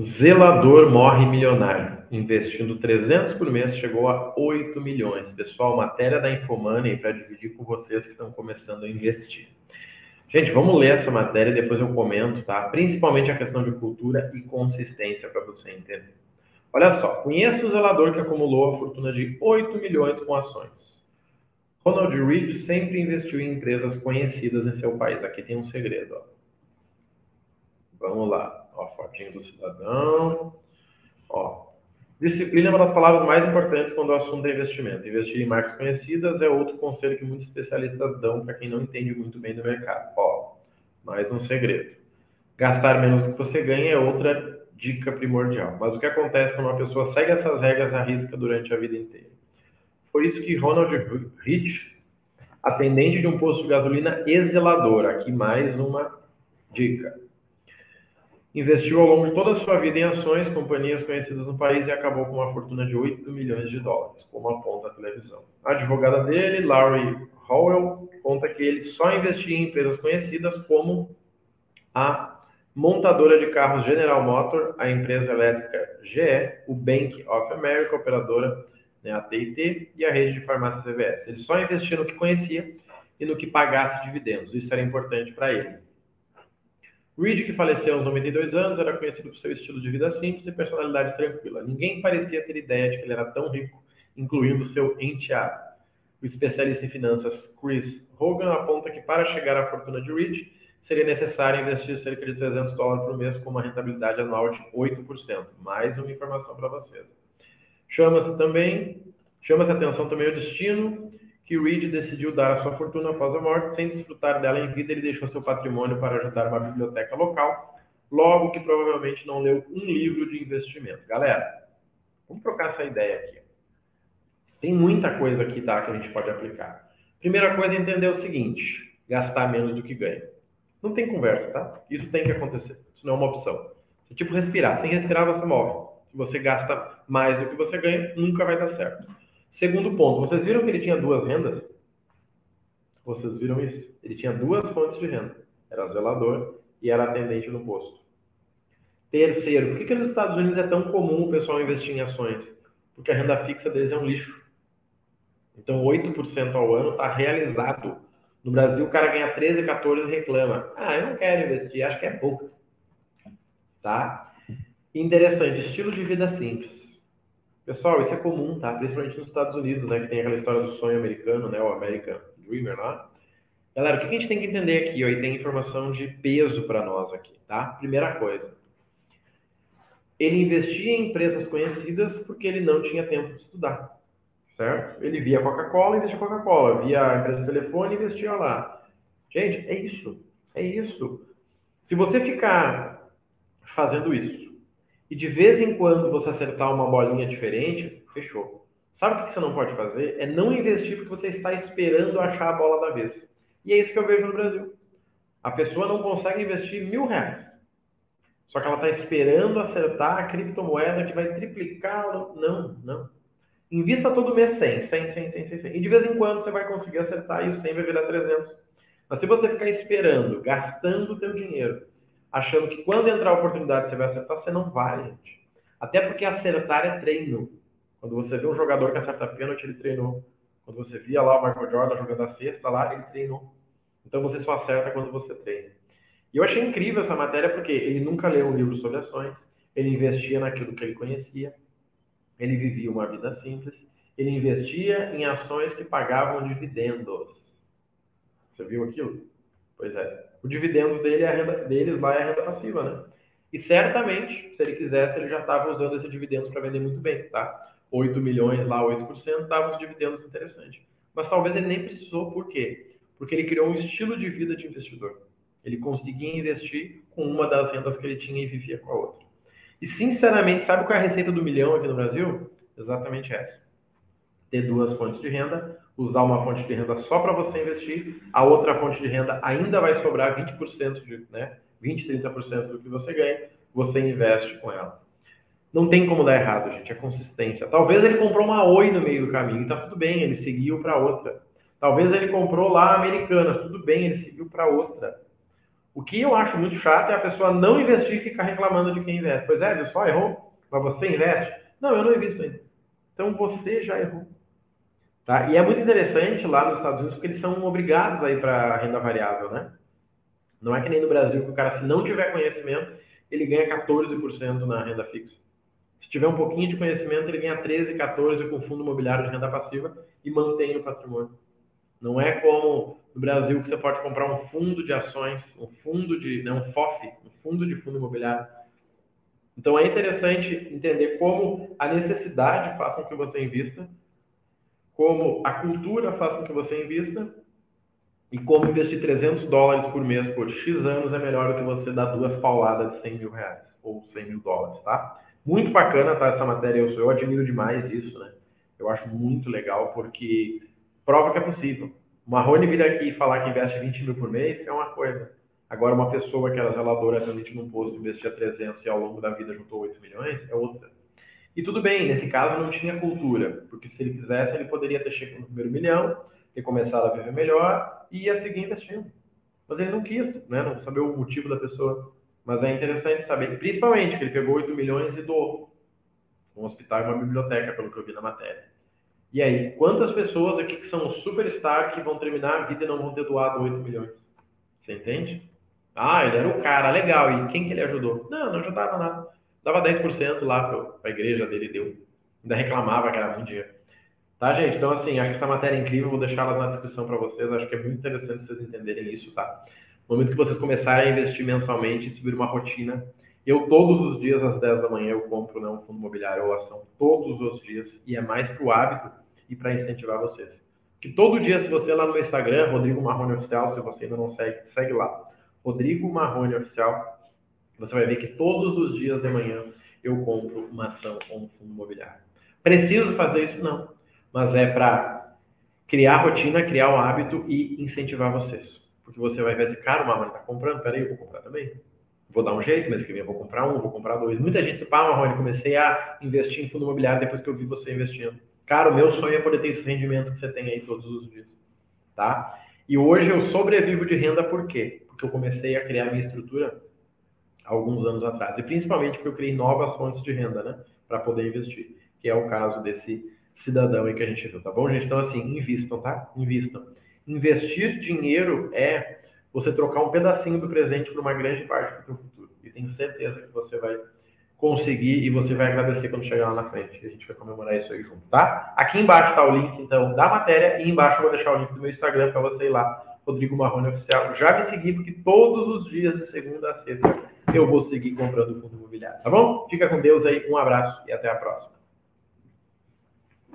Zelador morre milionário. Investindo 300 por mês, chegou a 8 milhões. Pessoal, matéria da Infomoney para dividir com vocês que estão começando a investir. Gente, vamos ler essa matéria e depois eu comento, tá? Principalmente a questão de cultura e consistência para você entender. Olha só, conheça o zelador que acumulou a fortuna de 8 milhões com ações. Ronald Reed sempre investiu em empresas conhecidas em seu país. Aqui tem um segredo, ó. Vamos lá, ó, fotinho do cidadão. Ó, disciplina é uma das palavras mais importantes quando o assunto é investimento. Investir em marcas conhecidas é outro conselho que muitos especialistas dão para quem não entende muito bem do mercado. Ó, mais um segredo. Gastar menos do que você ganha é outra dica primordial. Mas o que acontece quando uma pessoa segue essas regras à risca durante a vida inteira? Por isso que Ronald Rich, atendente de um posto de gasolina e zelador, aqui mais uma dica. Investiu ao longo de toda a sua vida em ações, companhias conhecidas no país e acabou com uma fortuna de 8 milhões de dólares, como aponta a televisão. A advogada dele, Larry Howell, conta que ele só investia em empresas conhecidas como a montadora de carros General Motor, a empresa elétrica GE, o Bank of America, operadora né, TIT, e a rede de farmácia CVS. Ele só investia no que conhecia e no que pagasse dividendos. Isso era importante para ele. Reed, que faleceu aos 92 anos, era conhecido por seu estilo de vida simples e personalidade tranquila. Ninguém parecia ter ideia de que ele era tão rico, incluindo seu enteado. O especialista em finanças Chris Hogan aponta que para chegar à fortuna de Reed, seria necessário investir cerca de 300 dólares por mês com uma rentabilidade anual de 8%. Mais uma informação para vocês. Chama-se também, chama-se atenção também o destino que Reed decidiu dar a sua fortuna após a morte, sem desfrutar dela em vida, ele deixou seu patrimônio para ajudar uma biblioteca local, logo que provavelmente não leu um livro de investimento. Galera, vamos trocar essa ideia aqui. Tem muita coisa aqui tá, que a gente pode aplicar. Primeira coisa é entender o seguinte: gastar menos do que ganha. Não tem conversa, tá? Isso tem que acontecer. Isso não é uma opção. É tipo respirar. Sem respirar, você morre você gasta mais do que você ganha, nunca vai dar certo. Segundo ponto, vocês viram que ele tinha duas rendas? Vocês viram isso? Ele tinha duas fontes de renda. Era zelador e era atendente no posto. Terceiro, por que, que nos Estados Unidos é tão comum o pessoal investir em ações? Porque a renda fixa deles é um lixo. Então, 8% ao ano está realizado. No Brasil, o cara ganha 13, 14 e reclama. Ah, eu não quero investir, acho que é pouco. Tá? Interessante, estilo de vida simples. Pessoal, isso é comum, tá? Principalmente nos Estados Unidos, né? Que tem aquela história do sonho americano, né? O American Dreamer lá. Galera, o que a gente tem que entender aqui? Ó, e tem informação de peso para nós aqui, tá? Primeira coisa. Ele investia em empresas conhecidas porque ele não tinha tempo de estudar, certo? Ele via Coca-Cola, investia Coca-Cola. Via a empresa de telefone, investia lá. Gente, é isso. É isso. Se você ficar fazendo isso, e de vez em quando você acertar uma bolinha diferente, fechou. Sabe o que você não pode fazer? É não investir porque você está esperando achar a bola da vez. E é isso que eu vejo no Brasil. A pessoa não consegue investir mil reais. Só que ela está esperando acertar a criptomoeda que vai triplicar. Não, não. Invista todo mês 100, 100, 100, 100, 100, 100. E de vez em quando você vai conseguir acertar e o 100 vai virar 300. Mas se você ficar esperando, gastando o teu dinheiro, achando que quando entrar a oportunidade você vai acertar, você não vai, gente. Até porque acertar é treino. Quando você vê um jogador que acerta pênalti, ele treinou. Quando você via lá o Michael Jordan jogando a cesta lá, ele treinou. Então você só acerta quando você treina. E eu achei incrível essa matéria porque ele nunca leu um livro sobre ações, ele investia naquilo que ele conhecia, ele vivia uma vida simples, ele investia em ações que pagavam dividendos. Você viu aquilo? Pois é. O dividendo dele é a renda, deles lá é a renda passiva, né? E certamente, se ele quisesse, ele já estava usando esse dividendos para vender muito bem, tá? 8 milhões lá, 8%, dava os dividendos interessantes. Mas talvez ele nem precisou, por quê? Porque ele criou um estilo de vida de investidor. Ele conseguia investir com uma das rendas que ele tinha e vivia com a outra. E sinceramente, sabe qual é a receita do milhão aqui no Brasil? Exatamente essa. Ter duas fontes de renda, usar uma fonte de renda só para você investir, a outra fonte de renda ainda vai sobrar 20%, de, né? 20, 30% do que você ganha, você investe com ela. Não tem como dar errado, gente, é consistência. Talvez ele comprou uma Oi no meio do caminho e tá tudo bem, ele seguiu para outra. Talvez ele comprou lá a Americana, tudo bem, ele seguiu para outra. O que eu acho muito chato é a pessoa não investir e ficar reclamando de quem investe. Pois é, viu só, errou? Mas você investe? Não, eu não invisto ainda. Então você já errou. Tá? E é muito interessante lá nos Estados Unidos porque eles são obrigados a ir para renda variável, né? Não é que nem no Brasil que o cara, se não tiver conhecimento, ele ganha 14% na renda fixa. Se tiver um pouquinho de conhecimento, ele ganha 13, 14 com fundo imobiliário de renda passiva e mantém o patrimônio. Não é como no Brasil que você pode comprar um fundo de ações, um fundo de, não, um FOF, um fundo de fundo imobiliário. Então é interessante entender como a necessidade faz com que você invista, como a cultura faz com que você invista e como investir 300 dólares por mês por X anos é melhor do que você dar duas pauladas de 100 mil reais ou 100 mil dólares, tá? Muito bacana, tá? Essa matéria, eu, eu admiro demais isso, né? Eu acho muito legal porque prova que é possível. O Marrone vir aqui e falar que investe 20 mil por mês é uma coisa. Agora, uma pessoa que era zeladora realmente num posto investia 300 e ao longo da vida juntou 8 milhões é outra. E tudo bem, nesse caso não tinha cultura, porque se ele quisesse, ele poderia ter chegado no primeiro milhão, ter começado a viver melhor e ia seguir investindo. Mas ele não quis, né? Não saber o motivo da pessoa. Mas é interessante saber, principalmente que ele pegou 8 milhões e doou um hospital e uma biblioteca, pelo que eu vi na matéria. E aí, quantas pessoas aqui que são superstar que vão terminar a vida e não vão ter doado 8 milhões? Você entende? Ah, ele era o cara, legal. E quem que ele ajudou? Não, não ajudava nada. Dava 10% lá para a igreja dele, deu. Ainda reclamava que era muito dinheiro. Tá, gente? Então, assim, acho que essa matéria é incrível. Vou deixar ela na descrição para vocês. Acho que é muito interessante vocês entenderem isso, tá? No momento que vocês começarem a investir mensalmente, subir uma rotina. Eu, todos os dias, às 10 da manhã, eu compro né, um fundo imobiliário ou ação. Todos os dias. E é mais para o hábito e para incentivar vocês. Que todo dia, se você lá no Instagram, Rodrigo Marrone Oficial, se você ainda não segue, segue lá. Rodrigo Marrone Oficial. Você vai ver que todos os dias de manhã eu compro uma ação ou um fundo imobiliário. Preciso fazer isso? Não. Mas é para criar rotina, criar um hábito e incentivar vocês. Porque você vai ver, cara, o Marrone está comprando, peraí, eu vou comprar também. Vou dar um jeito, mas que vem eu vou comprar um, vou comprar dois. Muita gente se fala, Marrone, comecei a investir em fundo imobiliário depois que eu vi você investindo. Cara, o meu sonho é poder ter esses rendimentos que você tem aí todos os dias. Tá? E hoje eu sobrevivo de renda por quê? Porque eu comecei a criar minha estrutura alguns anos atrás. E principalmente porque eu criei novas fontes de renda, né? Para poder investir. Que é o caso desse cidadão aí que a gente viu, tá bom, gente? Então, assim, invistam, tá? Invistam. Investir dinheiro é você trocar um pedacinho do presente por uma grande parte do seu futuro. E tenho certeza que você vai conseguir e você vai agradecer quando chegar lá na frente. A gente vai comemorar isso aí junto, tá? Aqui embaixo tá o link, então, da matéria e embaixo eu vou deixar o link do meu Instagram para você ir lá, Rodrigo Marrone Oficial. Já me seguir, porque todos os dias, de segunda a sexta, eu vou seguir comprando fundo imobiliário, tá bom? Fica com Deus aí, um abraço e até a próxima.